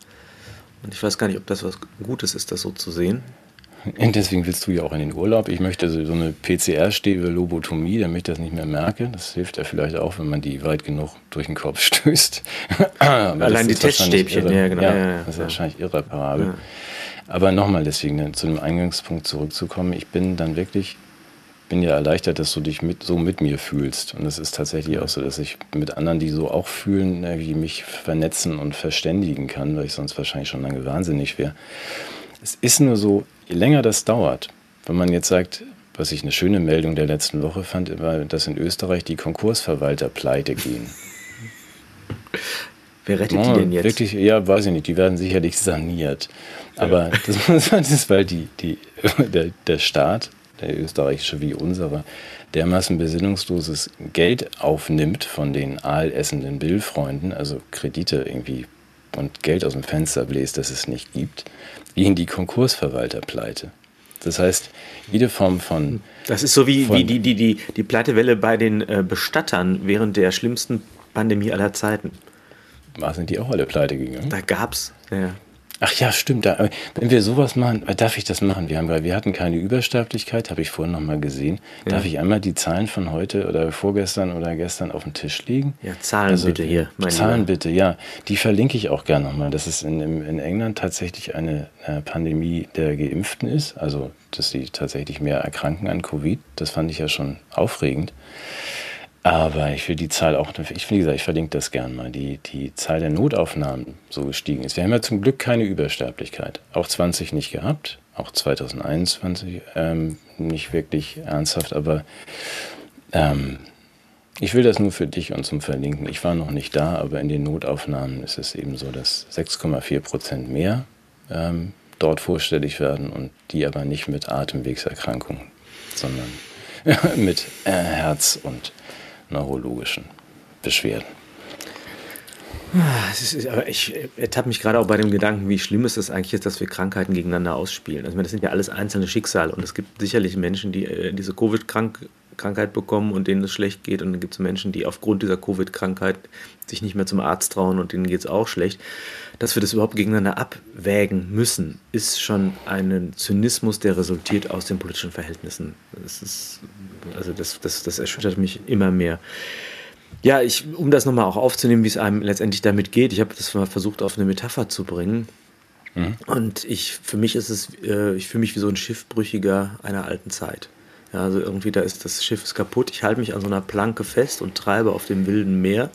Und ich weiß gar nicht, ob das was Gutes ist, das so zu sehen. Und deswegen willst du ja auch in den Urlaub. Ich möchte so eine PCR-Stäbe-Lobotomie, damit ich das nicht mehr merke. Das hilft ja vielleicht auch, wenn man die weit genug durch den Kopf stößt. Allein die Teststäbchen, ja, genau. Ja, ja, das ist wahrscheinlich irreparabel. Aber nochmal deswegen, zu dem Eingangspunkt zurückzukommen, ich bin dann wirklich bin ja erleichtert, dass du dich mit, so mit mir fühlst. Und es ist tatsächlich auch so, dass ich mit anderen, die so auch fühlen, irgendwie mich vernetzen und verständigen kann, weil ich sonst wahrscheinlich schon lange wahnsinnig wäre. Es ist nur so, je länger das dauert, wenn man jetzt sagt, was ich eine schöne Meldung der letzten Woche fand, war, dass in Österreich die Konkursverwalter pleite gehen. Wer rettet oh, die denn jetzt? Wirklich, ja, weiß ich nicht. Die werden sicherlich saniert. Aber ja. das, das, ist, weil die, die, der, der Staat, der österreichische wie unsere, dermaßen besinnungsloses Geld aufnimmt von den aalessenden Billfreunden, also Kredite irgendwie und Geld aus dem Fenster bläst, das es nicht gibt, gehen die Konkursverwalterpleite. Das heißt, jede Form von. Das ist so wie, wie die, die, die, die Pleitewelle bei den äh, Bestattern während der schlimmsten Pandemie aller Zeiten. War sind die auch alle pleite gegangen? Da gab's, ja. Ach ja, stimmt. Da, wenn wir sowas machen, äh, darf ich das machen? Wir, haben, wir hatten keine Übersterblichkeit, habe ich vorhin noch mal gesehen. Ja. Darf ich einmal die Zahlen von heute oder vorgestern oder gestern auf den Tisch legen? Ja, Zahlen also, bitte hier. Zahlen Lieber. bitte, ja. Die verlinke ich auch gerne nochmal. Dass es in, in England tatsächlich eine, eine Pandemie der Geimpften ist. Also, dass sie tatsächlich mehr erkranken an Covid. Das fand ich ja schon aufregend. Aber ich will die Zahl auch, ich, wie gesagt, ich verlinke das gern mal, die, die Zahl der Notaufnahmen so gestiegen ist. Wir haben ja zum Glück keine Übersterblichkeit. Auch 20 nicht gehabt, auch 2021 ähm, nicht wirklich ernsthaft, aber ähm, ich will das nur für dich und zum Verlinken. Ich war noch nicht da, aber in den Notaufnahmen ist es eben so, dass 6,4 Prozent mehr ähm, dort vorstellig werden und die aber nicht mit Atemwegserkrankungen, sondern mit äh, Herz- und neurologischen Beschwerden. Ah, ist, ich ertappe mich gerade auch bei dem Gedanken, wie schlimm ist es eigentlich jetzt, dass wir Krankheiten gegeneinander ausspielen. Also, das sind ja alles einzelne Schicksale und es gibt sicherlich Menschen, die äh, diese Covid-Krankheit bekommen und denen es schlecht geht und dann gibt es Menschen, die aufgrund dieser Covid-Krankheit sich nicht mehr zum Arzt trauen und denen geht es auch schlecht. Dass wir das überhaupt gegeneinander abwägen müssen, ist schon ein Zynismus, der resultiert aus den politischen Verhältnissen. Das ist, also das, das, das erschüttert mich immer mehr. Ja, ich, um das nochmal auch aufzunehmen, wie es einem letztendlich damit geht, ich habe das mal versucht auf eine Metapher zu bringen. Mhm. Und ich, für mich ist es, äh, ich fühle mich wie so ein Schiffbrüchiger einer alten Zeit. Ja, also irgendwie, da ist das Schiff ist kaputt, ich halte mich an so einer Planke fest und treibe auf dem wilden Meer.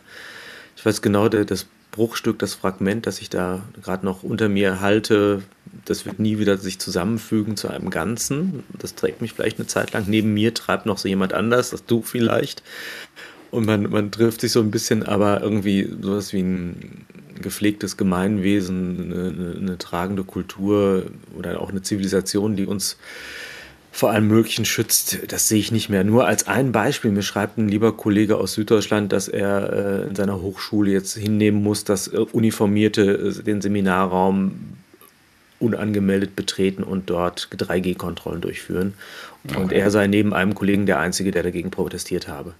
Ich weiß genau, das Bruchstück, das Fragment, das ich da gerade noch unter mir halte, das wird nie wieder sich zusammenfügen zu einem Ganzen. Das trägt mich vielleicht eine Zeit lang. Neben mir treibt noch so jemand anders, das du vielleicht. Und man, man trifft sich so ein bisschen, aber irgendwie sowas wie ein gepflegtes Gemeinwesen, eine, eine, eine tragende Kultur oder auch eine Zivilisation, die uns vor allem Möglichen schützt, das sehe ich nicht mehr. Nur als ein Beispiel, mir schreibt ein lieber Kollege aus Süddeutschland, dass er äh, in seiner Hochschule jetzt hinnehmen muss, dass äh, Uniformierte äh, den Seminarraum unangemeldet betreten und dort 3G-Kontrollen durchführen. Und okay. er sei neben einem Kollegen der Einzige, der dagegen protestiert habe.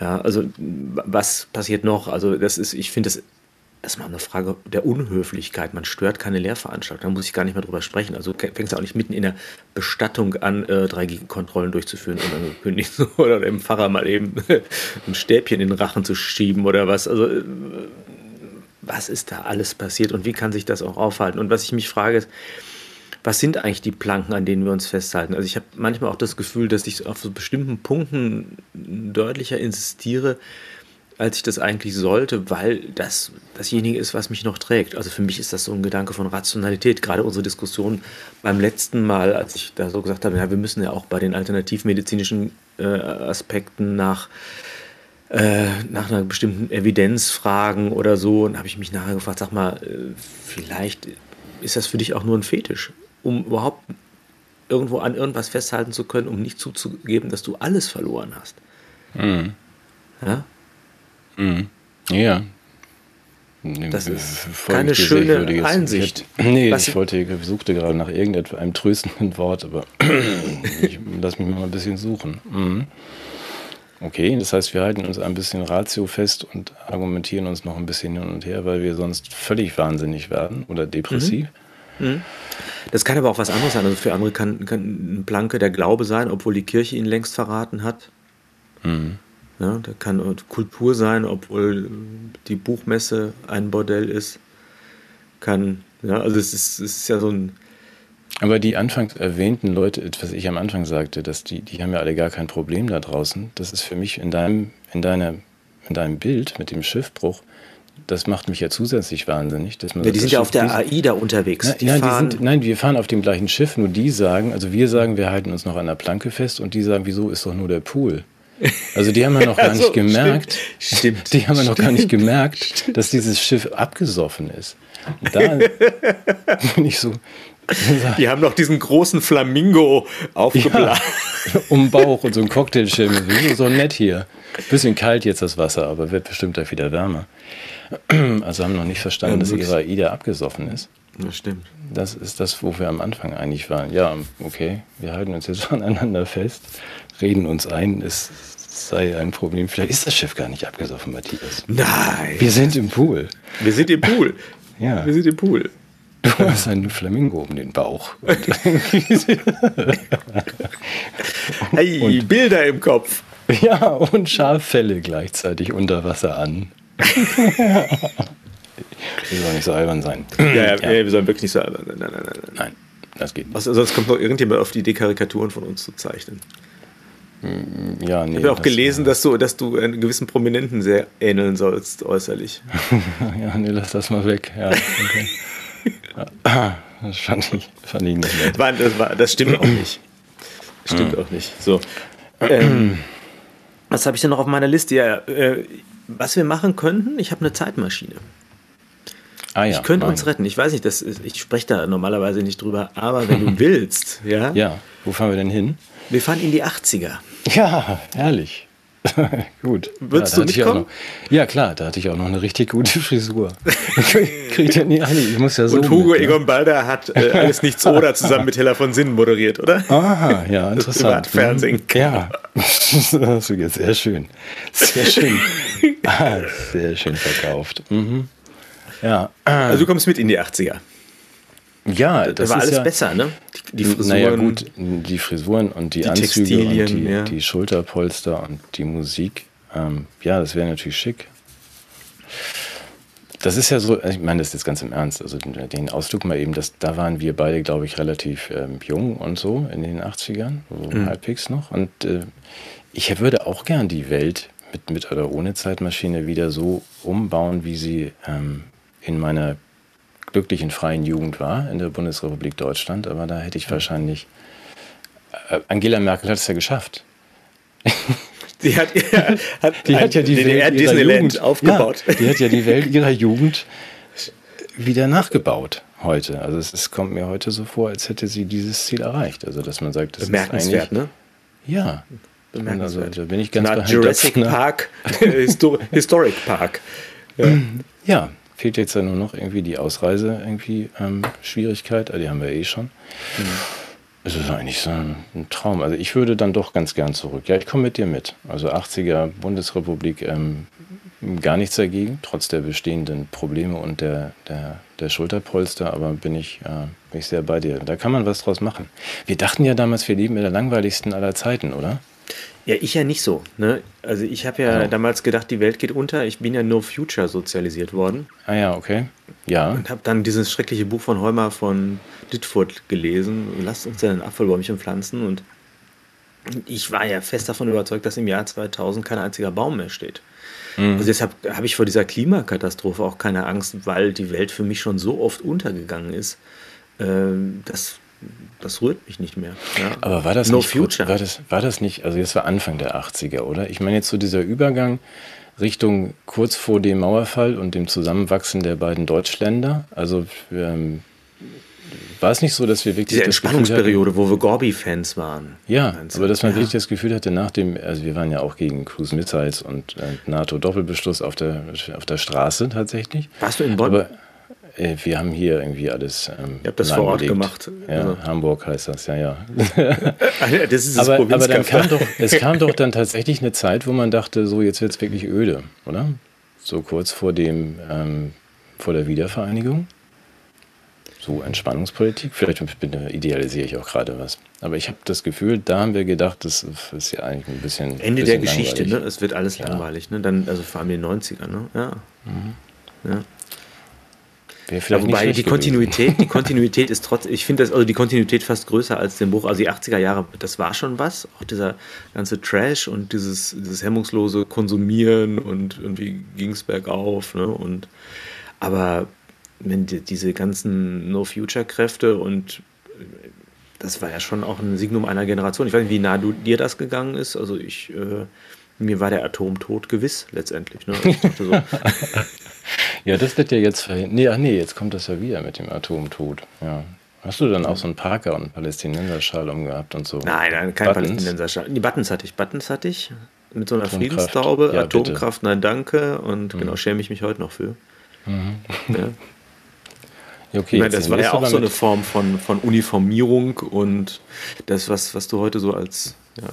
Ja, also was passiert noch? Also das ist, ich finde das erstmal eine Frage der Unhöflichkeit. Man stört keine Lehrveranstaltung, da muss ich gar nicht mehr drüber sprechen. Also fängst du auch nicht mitten in der Bestattung an, äh, 3G-Kontrollen durchzuführen und dann kündigst du oder dem Pfarrer mal eben ein Stäbchen in den Rachen zu schieben oder was. Also äh, was ist da alles passiert und wie kann sich das auch aufhalten? Und was ich mich frage ist, was sind eigentlich die Planken, an denen wir uns festhalten? Also ich habe manchmal auch das Gefühl, dass ich auf so bestimmten Punkten deutlicher insistiere, als ich das eigentlich sollte, weil das dasjenige ist, was mich noch trägt. Also für mich ist das so ein Gedanke von Rationalität. Gerade unsere Diskussion beim letzten Mal, als ich da so gesagt habe, ja, wir müssen ja auch bei den alternativmedizinischen äh, Aspekten nach äh, nach einer bestimmten Evidenz fragen oder so. Und habe ich mich nachher gefragt, sag mal, äh, vielleicht ist das für dich auch nur ein Fetisch um überhaupt irgendwo an irgendwas festhalten zu können, um nicht zuzugeben, dass du alles verloren hast. Mhm. Ja? Mhm. Ja. Das ist keine schöne Einsicht. Ich, nee, Was ich wollte, ich suchte gerade nach irgendeinem tröstenden Wort, aber ich lass mich mal ein bisschen suchen. Mhm. Okay, das heißt, wir halten uns ein bisschen Ratio fest und argumentieren uns noch ein bisschen hin und her, weil wir sonst völlig wahnsinnig werden oder depressiv. Mhm. Mhm. Das kann aber auch was anderes sein. Also für andere kann, kann ein Blanke der Glaube sein, obwohl die Kirche ihn längst verraten hat. Mhm. Ja, da kann Kultur sein, obwohl die Buchmesse ein Bordell ist. Kann, ja, also es ist, es ist ja so ein. Aber die anfangs erwähnten Leute, was ich am Anfang sagte, dass die, die haben ja alle gar kein Problem da draußen. Das ist für mich in deinem, in deiner, in deinem Bild mit dem Schiffbruch das macht mich ja zusätzlich wahnsinnig. Dass man ja, die sind ja auf der AIDA unterwegs. Na, die nein, fahren die sind, nein, wir fahren auf dem gleichen Schiff, nur die sagen, also wir sagen, wir halten uns noch an der Planke fest und die sagen, wieso ist doch nur der Pool? Also die haben ja noch gar nicht so, gemerkt, stimmt, stimmt, die haben ja noch gar nicht gemerkt, dass dieses Schiff abgesoffen ist. Und da bin ich so, Die haben noch diesen großen Flamingo aufgeblasen. ja, um Bauch und so ein Cocktailschirm. So, so nett hier. Bisschen kalt jetzt das Wasser, aber wird bestimmt gleich wieder wärmer. Also haben noch nicht verstanden, Ja, dass ihre AIDA abgesoffen ist. Das stimmt. Das ist das, wo wir am Anfang eigentlich waren. Ja, okay, wir halten uns jetzt aneinander fest, reden uns ein, es sei ein Problem. Vielleicht ist das Schiff gar nicht abgesoffen, Matthias. Nein. Wir sind im Pool. Wir sind im Pool. Ja. Wir sind im Pool. Du hast einen Flamingo um den Bauch. Hey, Bilder im Kopf. ja, und Schaffelle gleichzeitig unter Wasser an. Die soll nicht so albern sein. Ja, ja, nee, wir sollen wirklich nicht so. Nein, nein, nein, nein. Nein, das geht nicht. Sonst kommt noch irgendjemand auf die Idee, Karikaturen von uns zu zeichnen. Ja, nee, Ich habe auch gelesen, dass du, dass du einen gewissen Prominenten sehr ähneln sollst, äußerlich. Ja, nee, lass das mal weg. Ja, okay. Das fand ich, fand ich nicht nett. Das, war, das, war, das stimmt auch nicht. Stimmt auch nicht. So. Ähm, was habe ich denn noch auf meiner Liste? Ja, äh, was wir machen könnten, ich habe eine Zeitmaschine. Ah, ja, Ich könnte nein. uns retten. Ich weiß nicht, das ist, ich spreche da normalerweise nicht drüber, aber wenn du willst, ja, Ja, wo fahren wir denn hin? wir fahren in die 80er. Ja, herrlich. Gut. Würdest ja, du ich mitkommen? Noch, ja, klar, da hatte ich auch noch eine richtig gute Frisur. Kriegt ja nie eine. Ich muss ja so. Und Hugo mit? Egon Balder hat äh, alles nichts oder zusammen mit Hella von Sinnen moderiert, oder? Aha, ja, interessant. Privatfernsehen. Ja, das jetzt sehr schön. Sehr schön. Ah, sehr schön verkauft. Mhm. Ja, Also du kommst mit in die 80er. Ja, Da das war ist alles ja, besser, ne? Die, die Frisuren. Naja, gut, die Frisuren und die, die Anzüge Textilien, und die, ja. die Schulterpolster und die Musik. Ähm, ja, das wäre natürlich schick. Das ist ja so, ich meine das jetzt ganz im Ernst, also den Ausflug mal eben, das, da waren wir beide, glaube ich, relativ ähm, jung und so in den 80ern, so Mhm. halbwegs noch. Und äh, ich würde auch gern die Welt mit, mit oder ohne Zeitmaschine wieder so umbauen, wie sie ähm, in meiner glücklichen freien Jugend war, in der Bundesrepublik Deutschland. Aber da hätte ich wahrscheinlich. Äh, Angela Merkel hat es ja geschafft. Die hat, ja, hat, Die hat ja die DDR Welt ihrer Jugend aufgebaut. Ja, die hat ja die Welt ihrer Jugend wieder nachgebaut heute. Also es, es kommt mir heute so vor, als hätte sie dieses Ziel erreicht. Also dass man sagt, das Bemerkenswert, ist eigentlich, ne? Ja. Bemerkenswert. Also, da bin ich ganz Na, Jurassic. Park, Histor Historic Park. Ja. Ja, fehlt jetzt ja nur noch irgendwie die Ausreise, irgendwie ähm, Schwierigkeit, aber die haben wir eh schon. Es ist eigentlich so ein, ein Traum. Also ich würde dann doch ganz gern zurück. Ja, ich komme mit dir mit. Also 80er Bundesrepublik, ähm, gar nichts dagegen, trotz der bestehenden Probleme und der, der, der Schulterpolster, aber bin ich, äh, bin ich sehr bei dir. Da kann man was draus machen. Wir dachten ja damals, wir leben in der langweiligsten aller Zeiten, oder? Ja, ich ja nicht so. Ne? Also ich habe ja Ja. damals gedacht, die Welt geht unter. Ich bin ja No Future sozialisiert worden Ah ja, okay. Ja. und habe dann dieses schreckliche Buch von Heumer von Ditfurth gelesen. Lasst uns ja ein Apfelbäumchen pflanzen. Und ich war ja fest davon überzeugt, dass im Jahr 2000 kein einziger Baum mehr steht. Also deshalb habe ich vor dieser Klimakatastrophe auch keine Angst, weil die Welt für mich schon so oft untergegangen ist. Ähm, das, rührt mich nicht mehr. Ja. Aber war das, no nicht Future? war, das, war das nicht, also das war Anfang der 80er, oder? Ich meine jetzt so dieser Übergang Richtung kurz vor dem Mauerfall und dem Zusammenwachsen der beiden Deutschländer. Also ähm, war es nicht so, dass wir wirklich Diese Entspannungsperiode, wo wir Gorby-Fans waren. ja, aber dass man Ja. wirklich das Gefühl hatte, nach dem, also wir waren ja auch gegen Cruise Missiles und äh, NATO-Doppelbeschluss auf der, auf der Straße tatsächlich. Warst du in Bonn? Aber wir haben hier irgendwie alles. Ähm, Ihr habt das vor Ort lahmgelegt. gemacht. Ja, Also- Hamburg heißt das, ja, ja. Ah, ja, das ist das aber, aber dann kam doch, es kam doch dann tatsächlich eine Zeit, wo man dachte, so jetzt wird es wirklich öde, oder? So kurz vor dem, ähm, vor der Wiedervereinigung. So Entspannungspolitik. Vielleicht idealisiere ich auch gerade was. Aber ich habe das Gefühl, da haben wir gedacht, das ist ja eigentlich ein bisschen. Ende der bisschen Geschichte, ne? langweilig. Es wird alles langweilig, ne? Dann, also vor allem in den 90ern, ne? Ja. ja. Ja, wobei die gewesen. Kontinuität, die Kontinuität ist trotz, ich finde das, also die Kontinuität fast größer als den Buch. Also die 80er Jahre, das war schon was. Auch dieser ganze Trash und dieses, dieses hemmungslose Konsumieren und irgendwie ging es bergauf, ne? Und aber wenn die, diese ganzen No-Future-Kräfte und das war ja schon auch ein Signum einer Generation. Ich weiß nicht, wie nah du, dir das gegangen ist. Also ich, äh, mir war der Atomtod gewiss letztendlich. Ne? So. ja, das wird ja jetzt verhindert. Nee, ach nee, jetzt kommt das ja wieder mit dem Atomtod. Ja. Hast du dann auch so einen Parker und einen Palästinenserschal umgehabt und so? Nein, nein, kein Buttons? Palästinenserschal. Die Buttons hatte ich. Buttons hatte ich. Mit so einer Friedenstaube. Ja, Atomkraft, bitte. nein, danke. Und mhm. genau, schäme ich mich heute noch für. Mhm. Ja. Okay, meine, das war ja auch so eine Form von, von Uniformierung und das, was, was du heute so als ja,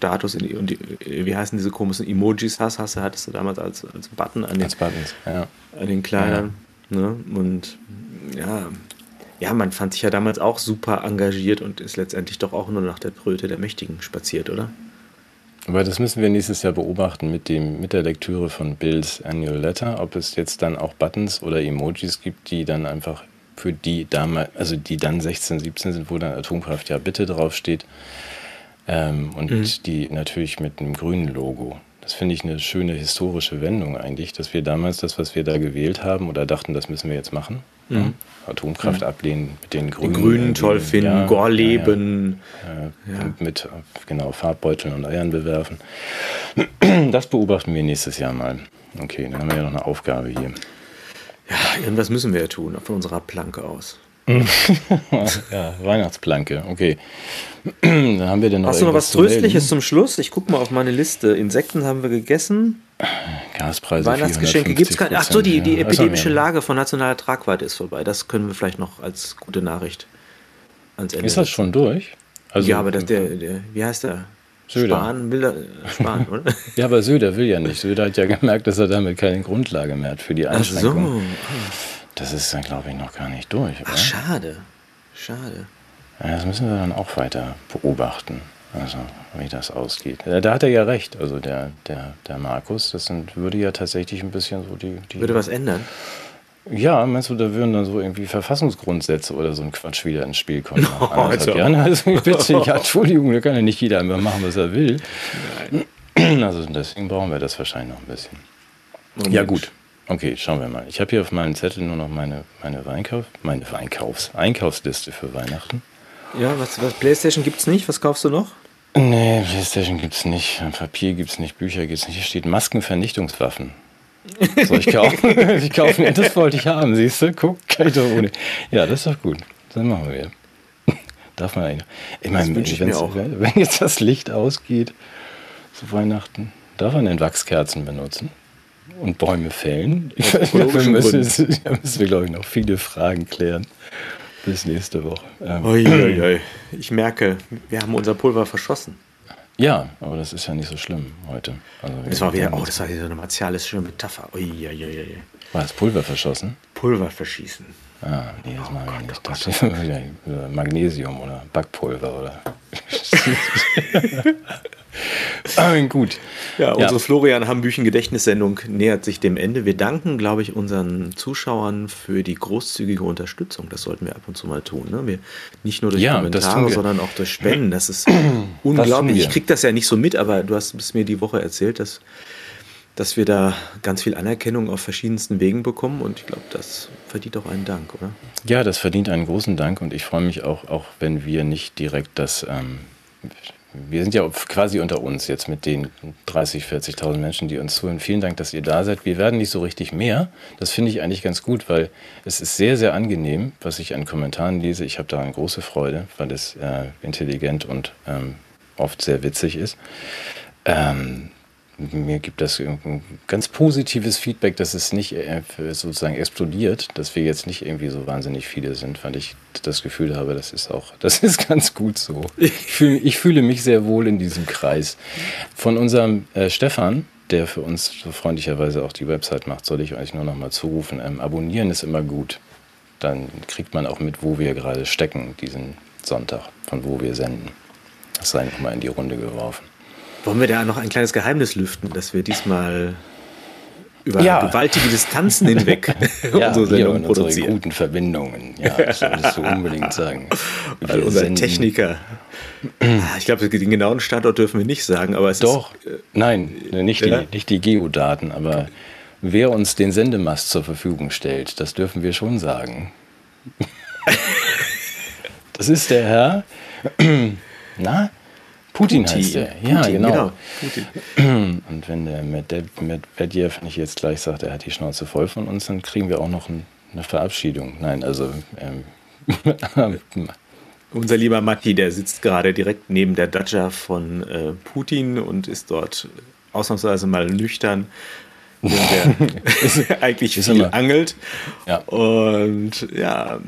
Status in und die, wie heißen diese komischen Emojis hast, hast du, hattest du damals als, als Button an den, als Buttons, ja. an den Kleidern. Ja. Ne? Und ja, ja, man fand sich ja damals auch super engagiert und ist letztendlich doch auch nur nach der Bröte der Mächtigen spaziert, oder? Aber das müssen wir nächstes Jahr beobachten mit, dem, mit der Lektüre von Bills Annual Letter, ob es jetzt dann auch Buttons oder Emojis gibt, die dann einfach für die damals, also die dann 16, 17 sind, wo dann Atomkraft ja bitte draufsteht. Ähm, und mhm. die natürlich mit einem grünen Logo. Das finde ich eine schöne historische Wendung eigentlich, dass wir damals das, was wir da gewählt haben oder dachten, das müssen wir jetzt machen, mhm. Atomkraft mhm. ablehnen, mit den Grünen. Die Grünen toll finden, ja, Gorleben. Ja, ja. Mit genau Farbbeuteln und Eiern bewerfen. Das beobachten wir nächstes Jahr mal. Okay, dann haben wir ja noch eine Aufgabe hier. Ja, irgendwas müssen wir ja tun, von unserer Planke aus. ja, Weihnachtsplanke, okay. Dann haben wir denn noch Hast du noch was Tröstliches zum Schluss? Ich gucke mal auf meine Liste. Insekten haben wir gegessen. Gaspreise. Weihnachtsgeschenke gibt es keine. Ach so, die, die ja, epidemische Lage von nationaler Tragweite ist vorbei. Das können wir vielleicht noch als gute Nachricht ans Ende. Ist das schon durch? Also, ja, aber das, der, der, wie heißt der? Söder. Spahn will er, Spahn, oder? ja, aber Söder will ja nicht. Söder hat ja gemerkt, dass er damit keine Grundlage mehr hat für die Einschränkung. Ach so. Das ist dann, glaube ich, noch gar nicht durch. Ach, schade. Schade. Ja, das müssen wir dann auch weiter beobachten. Also, wie das ausgeht. Da hat er ja recht. Also, der, der, der Markus, das sind, würde ja tatsächlich ein bisschen so die, die. Würde was ändern? Ja, meinst du, da würden dann so irgendwie Verfassungsgrundsätze oder so ein Quatsch wieder ins Spiel kommen? No, also. Also bitte, ja, Entschuldigung, da kann ja nicht jeder einfach machen, was er will. Nein. Also deswegen brauchen wir das wahrscheinlich noch ein bisschen. Und ja, gut. Okay, schauen wir mal. Ich habe hier auf meinem Zettel nur noch meine, meine Weinkauf, meine Weinkaufs, Einkaufsliste für Weihnachten. Ja, was, was Playstation gibt es nicht? Was kaufst du noch? Nee, Playstation gibt es nicht. Papier gibt es nicht, Bücher gibt es nicht. Hier steht Maskenvernichtungswaffen. Soll ich kaufen? ich kaufe nicht, das wollte ich haben, siehst du? Guck, kann ich doch ohne. Ja, das ist doch gut. Dann machen wir. Darf man eigentlich. Ich meine, wenn jetzt das Licht ausgeht zu Weihnachten, darf man denn Wachskerzen benutzen? Und Bäume fällen. Da müssen, da müssen wir, glaube ich, noch viele Fragen klären. Bis nächste Woche. Ähm, oi, oi, oi. Ich merke, wir haben unser Pulver verschossen. Ja, aber das ist ja nicht so schlimm heute. Also das war wieder, oh, das war wieder eine martialische Metapher. Ui, ui, ui. War das Pulver verschossen? Pulver verschießen. Ah, nee, das oh machen wir nicht. Das ist Magnesium oder Backpulver oder. Ah, gut. Ja, unsere ja. Florian Hambüchen Gedächtnissendung nähert sich dem Ende. Wir danken, glaube ich, unseren Zuschauern für die großzügige Unterstützung. Das sollten wir ab und zu mal tun. Ne? Wir, nicht nur durch ja, Kommentare, sondern auch durch Spenden. Das ist unglaublich. Ich kriege das ja nicht so mit, aber du hast es mir die Woche erzählt, dass, dass wir da ganz viel Anerkennung auf verschiedensten Wegen bekommen. Und ich glaube, das verdient auch einen Dank, oder? Ja, das verdient einen großen Dank. Und ich freue mich auch, auch wenn wir nicht direkt das. Ähm, wir sind ja quasi unter uns jetzt mit den 30, 40.000 Menschen, die uns zuhören. Vielen Dank, dass ihr da seid. Wir werden nicht so richtig mehr. Das finde ich eigentlich ganz gut, weil es ist sehr, sehr angenehm, was ich an Kommentaren lese. Ich habe da eine große Freude, weil es äh, intelligent und ähm, oft sehr witzig ist. Ähm, mir gibt das ein ganz positives Feedback, dass es nicht äh, sozusagen explodiert, dass wir jetzt nicht irgendwie so wahnsinnig viele sind, weil ich das Gefühl habe, das ist auch, das ist ganz gut so. Ich fühle, ich fühle mich sehr wohl in diesem Kreis. Von unserem äh, Stefan, der für uns so freundlicherweise auch die Website macht, soll ich euch nur noch mal zurufen. Ähm, abonnieren ist immer gut. Dann kriegt man auch mit, wo wir gerade stecken, diesen Sonntag, von wo wir senden. Das sei nochmal in die Runde geworfen. Wollen wir da noch ein kleines Geheimnis lüften, dass wir diesmal über ja. gewaltige Distanzen hinweg ja, unsere Sendung produzieren? Unsere guten Verbindungen, ja, das solltest du unbedingt sagen. Weil unser senden. Techniker. Ah, ich glaube, den genauen Standort dürfen wir nicht sagen, aber es Doch, ist, äh, nein, nicht, ja? die, nicht die Geodaten, aber wer uns den Sendemast zur Verfügung stellt, das dürfen wir schon sagen. Das ist der Herr. Na? Putin, Putin heißt der. Ja, Putin, genau. genau. Putin. Und wenn der Medvedev nicht jetzt gleich sagt, er hat die Schnauze voll von uns, dann kriegen wir auch noch ein, eine Verabschiedung. Nein, also. Ähm, Unser lieber Matti, der sitzt gerade direkt neben der Dacia von äh, Putin und ist dort ausnahmsweise mal nüchtern der eigentlich viel angelt. Ja. Und ja,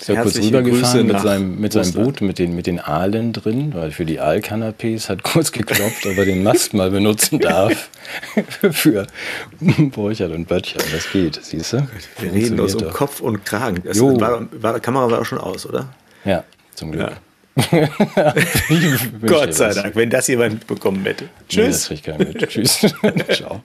ist ja kurz rübergefahren mit seinem, mit seinem Boot, mit den, mit den Aalen drin, weil für die Aalkanapés hat kurz geklopft, ob er den Mast mal benutzen darf für Borchert und Böttcher. Das geht, siehst du? Wir reden uns um Kopf und Kragen. Das war, war, die Kamera war auch schon aus, oder? Ja, zum Glück. Ja. Gott sei Dank, wenn das jemand bekommen hätte. Tschüss. Nee, das ich mit. Tschüss. Ciao.